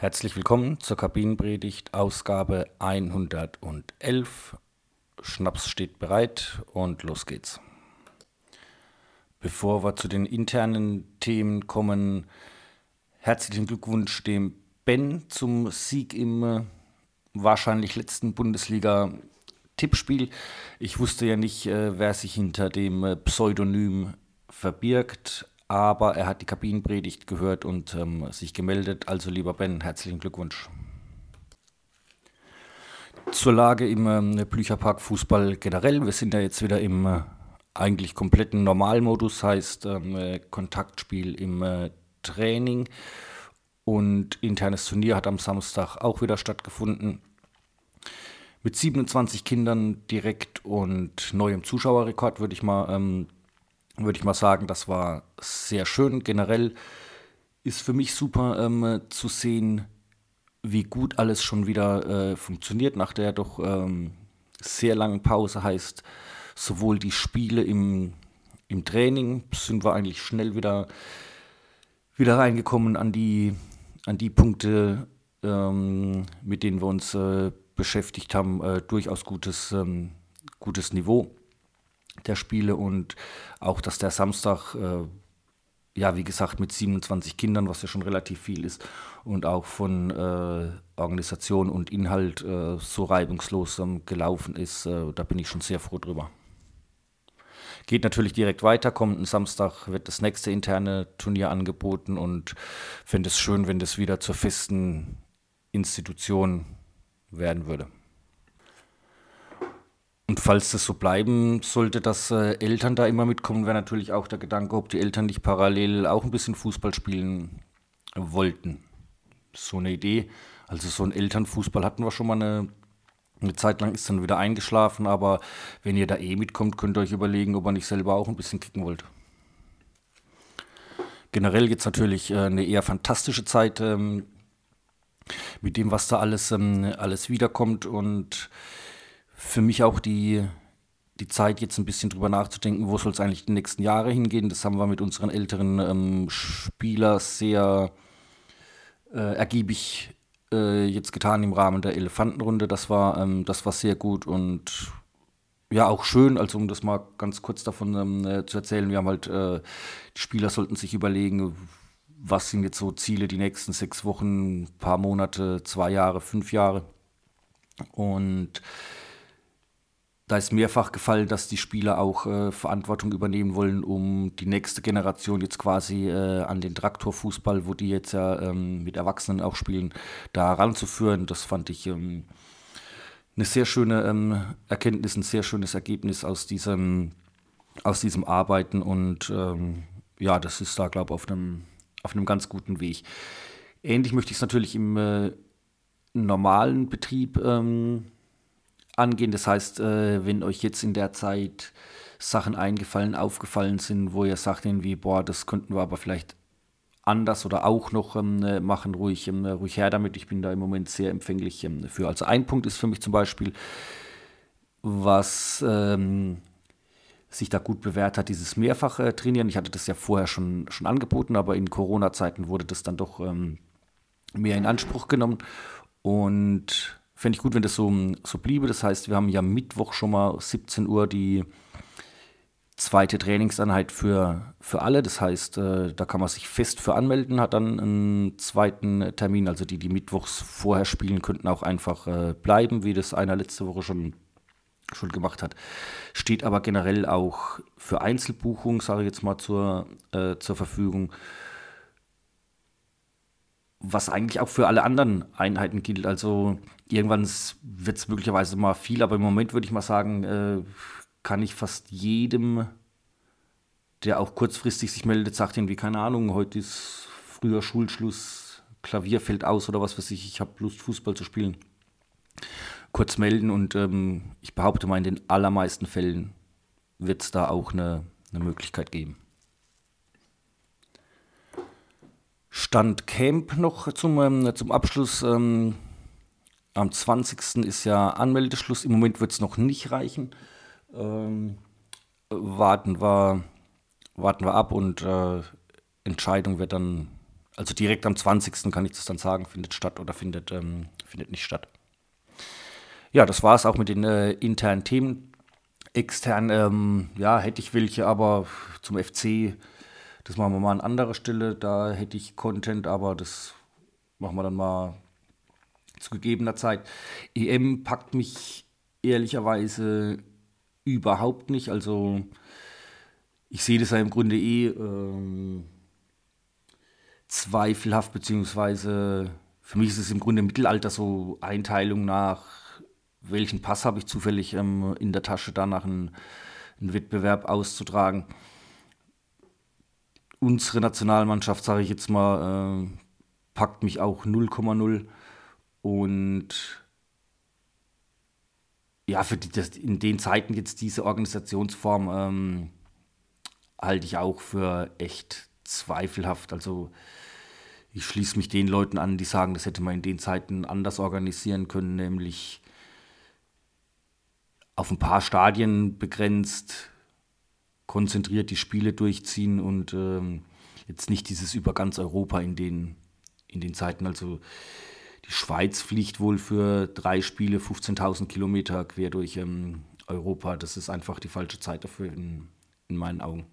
Herzlich willkommen zur Kabinenpredigt, Ausgabe 111. Schnaps steht bereit und los geht's. Bevor wir zu den internen Themen kommen, herzlichen Glückwunsch dem Ben zum Sieg im äh, wahrscheinlich letzten Bundesliga-Tippspiel. Ich wusste ja nicht, äh, wer sich hinter dem äh, Pseudonym verbirgt, aber er hat die Kabinenpredigt gehört und ähm, sich gemeldet. Also lieber Ben, herzlichen Glückwunsch. Zur Lage im ähm, Blücherpark Fußball generell. Wir sind ja jetzt wieder im äh, eigentlich kompletten Normalmodus, heißt ähm, äh, Kontaktspiel im äh, Training und internes Turnier hat am Samstag auch wieder stattgefunden. Mit 27 Kindern direkt und neuem Zuschauerrekord würde ich mal ähm, würde ich mal sagen, das war sehr schön. Generell ist für mich super ähm, zu sehen, wie gut alles schon wieder äh, funktioniert nach der doch ähm, sehr langen Pause. Heißt, sowohl die Spiele im, im Training sind wir eigentlich schnell wieder, wieder reingekommen an die, an die Punkte, ähm, mit denen wir uns äh, beschäftigt haben. Äh, durchaus gutes, ähm, gutes Niveau der Spiele und auch, dass der Samstag, äh, ja, wie gesagt, mit 27 Kindern, was ja schon relativ viel ist, und auch von äh, Organisation und Inhalt äh, so reibungslos gelaufen ist, äh, da bin ich schon sehr froh drüber. Geht natürlich direkt weiter, kommenden Samstag wird das nächste interne Turnier angeboten und fände es schön, wenn das wieder zur festen Institution werden würde. Und falls das so bleiben sollte, dass äh, Eltern da immer mitkommen, wäre natürlich auch der Gedanke, ob die Eltern nicht parallel auch ein bisschen Fußball spielen wollten. So eine Idee. Also so ein Elternfußball hatten wir schon mal eine, eine Zeit lang, ist dann wieder eingeschlafen, aber wenn ihr da eh mitkommt, könnt ihr euch überlegen, ob ihr nicht selber auch ein bisschen kicken wollt. Generell jetzt natürlich äh, eine eher fantastische Zeit ähm, mit dem, was da alles, ähm, alles wiederkommt und für mich auch die, die Zeit, jetzt ein bisschen drüber nachzudenken, wo soll es eigentlich die nächsten Jahre hingehen. Das haben wir mit unseren älteren ähm, Spielern sehr äh, ergiebig äh, jetzt getan im Rahmen der Elefantenrunde. Das war, ähm, das war sehr gut und ja, auch schön, also um das mal ganz kurz davon ähm, äh, zu erzählen, wir haben halt, äh, die Spieler sollten sich überlegen, was sind jetzt so Ziele die nächsten sechs Wochen, paar Monate, zwei Jahre, fünf Jahre. Und da ist mehrfach gefallen, dass die Spieler auch äh, Verantwortung übernehmen wollen, um die nächste Generation jetzt quasi äh, an den Traktorfußball, wo die jetzt ja ähm, mit Erwachsenen auch spielen, da ranzuführen. Das fand ich ähm, eine sehr schöne ähm, Erkenntnis, ein sehr schönes Ergebnis aus diesem, aus diesem Arbeiten und ähm, ja, das ist da, glaube ich, auf einem, auf einem ganz guten Weg. Ähnlich möchte ich es natürlich im äh, normalen Betrieb ähm, angehen. Das heißt, äh, wenn euch jetzt in der Zeit Sachen eingefallen, aufgefallen sind, wo ihr sagt irgendwie, boah, das könnten wir aber vielleicht anders oder auch noch ähm, äh, machen, ruhig, ähm, ruhig her damit. Ich bin da im Moment sehr empfänglich ähm, für. Also ein Punkt ist für mich zum Beispiel, was ähm, sich da gut bewährt hat, dieses mehrfache Trainieren. Ich hatte das ja vorher schon, schon angeboten, aber in Corona-Zeiten wurde das dann doch ähm, mehr in Anspruch genommen. Und Fände ich gut, wenn das so, so bliebe. Das heißt, wir haben ja Mittwoch schon mal 17 Uhr die zweite Trainingseinheit für, für alle. Das heißt, äh, da kann man sich fest für anmelden, hat dann einen zweiten Termin. Also die, die mittwochs vorher spielen, könnten auch einfach äh, bleiben, wie das einer letzte Woche schon, schon gemacht hat. Steht aber generell auch für Einzelbuchung, sage ich jetzt mal, zur, äh, zur Verfügung was eigentlich auch für alle anderen Einheiten gilt. Also irgendwann wird es möglicherweise mal viel, aber im Moment würde ich mal sagen, äh, kann ich fast jedem, der auch kurzfristig sich meldet, sagt irgendwie, keine Ahnung, heute ist früher Schulschluss, Klavier fällt aus oder was weiß ich, ich habe Lust, Fußball zu spielen. Kurz melden und ähm, ich behaupte mal, in den allermeisten Fällen wird es da auch eine, eine Möglichkeit geben. Stand Camp noch zum, ähm, zum Abschluss. Ähm, am 20. ist ja Anmeldeschluss. Im Moment wird es noch nicht reichen. Ähm, warten, wir, warten wir ab und äh, Entscheidung wird dann, also direkt am 20. kann ich das dann sagen, findet statt oder findet, ähm, findet nicht statt. Ja, das war es auch mit den äh, internen Themen. Extern, ähm, ja, hätte ich welche, aber zum FC, das machen wir mal an anderer Stelle. Da hätte ich Content, aber das machen wir dann mal zu gegebener Zeit. EM packt mich ehrlicherweise überhaupt nicht. Also ich sehe das ja im Grunde eh ähm, zweifelhaft, beziehungsweise für mich ist es im Grunde im Mittelalter so Einteilung nach, welchen Pass habe ich zufällig ähm, in der Tasche, danach einen, einen Wettbewerb auszutragen. Unsere Nationalmannschaft, sage ich jetzt mal, äh, packt mich auch 0,0 und ja, für die, das, in den Zeiten jetzt diese Organisationsform ähm, halte ich auch für echt zweifelhaft. Also ich schließe mich den Leuten an, die sagen, das hätte man in den Zeiten anders organisieren können, nämlich auf ein paar Stadien begrenzt, konzentriert die Spiele durchziehen und ähm, jetzt nicht dieses über ganz Europa in den, in den Zeiten. Also die Schweiz fliegt wohl für drei Spiele 15.000 Kilometer quer durch ähm, Europa. Das ist einfach die falsche Zeit dafür in, in meinen Augen.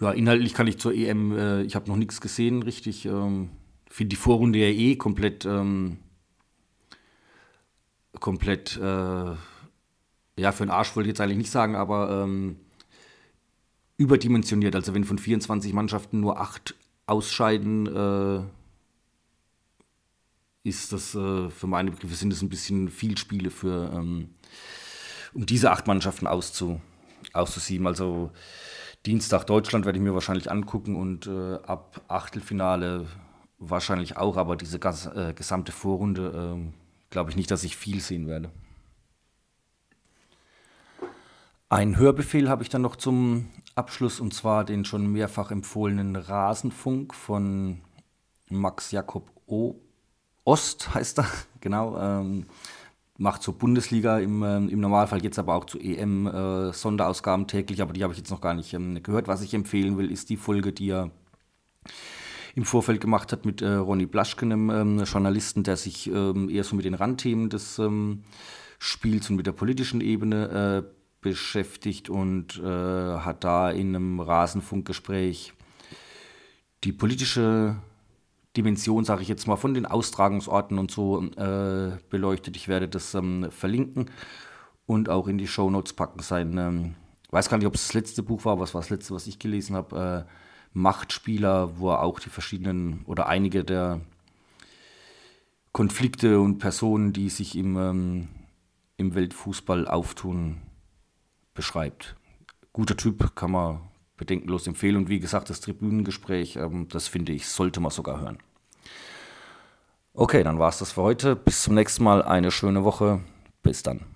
Ja, inhaltlich kann ich zur EM, äh, ich habe noch nichts gesehen, richtig. Ähm, Finde die Vorrunde ja eh komplett, ähm, komplett, äh, ja, für den Arsch wollte ich jetzt eigentlich nicht sagen, aber ähm, überdimensioniert. Also wenn von 24 Mannschaften nur acht ausscheiden, äh, ist das äh, für meine Begriffe sind das ein bisschen viel Spiele für, ähm, um diese acht Mannschaften auszu, auszusieben. Also Dienstag Deutschland werde ich mir wahrscheinlich angucken und äh, ab Achtelfinale wahrscheinlich auch, aber diese gas, äh, gesamte Vorrunde äh, glaube ich nicht, dass ich viel sehen werde. Ein Hörbefehl habe ich dann noch zum Abschluss und zwar den schon mehrfach empfohlenen Rasenfunk von Max Jakob o. Ost heißt er, genau. Ähm, macht zur Bundesliga im, ähm, im Normalfall, jetzt aber auch zu EM äh, Sonderausgaben täglich, aber die habe ich jetzt noch gar nicht ähm, gehört. Was ich empfehlen will, ist die Folge, die er im Vorfeld gemacht hat mit äh, Ronny Blaschken, einem ähm, Journalisten, der sich ähm, eher so mit den Randthemen des ähm, Spiels und mit der politischen Ebene äh, beschäftigt und äh, hat da in einem Rasenfunkgespräch die politische Dimension, sage ich jetzt mal, von den Austragungsorten und so äh, beleuchtet. Ich werde das ähm, verlinken und auch in die Show Notes packen. Sein, ähm, weiß gar nicht, ob es das letzte Buch war, was war das letzte, was ich gelesen habe. Äh, Machtspieler, wo er auch die verschiedenen oder einige der Konflikte und Personen, die sich im, ähm, im Weltfußball auftun, beschreibt. Guter Typ, kann man bedenkenlos empfehlen. Und wie gesagt, das Tribünengespräch, ähm, das finde ich, sollte man sogar hören. Okay, dann war es das für heute. Bis zum nächsten Mal. Eine schöne Woche. Bis dann.